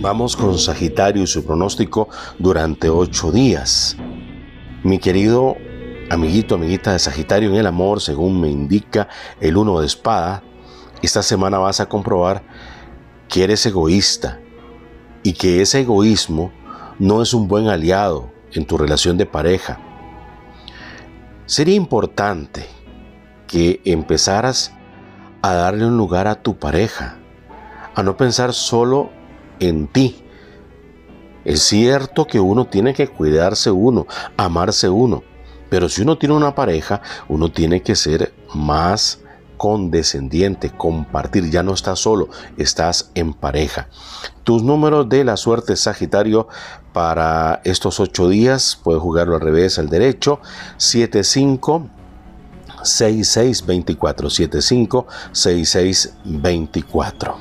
Vamos con Sagitario y su pronóstico durante ocho días. Mi querido amiguito, amiguita de Sagitario en el amor, según me indica el uno de espada, esta semana vas a comprobar que eres egoísta y que ese egoísmo no es un buen aliado en tu relación de pareja. Sería importante que empezaras a darle un lugar a tu pareja, a no pensar solo en ti. Es cierto que uno tiene que cuidarse uno, amarse uno, pero si uno tiene una pareja, uno tiene que ser más condescendiente, compartir, ya no estás solo, estás en pareja. Tus números de la suerte Sagitario para estos ocho días, puedes jugarlo al revés, al derecho, 75 6624 75 6624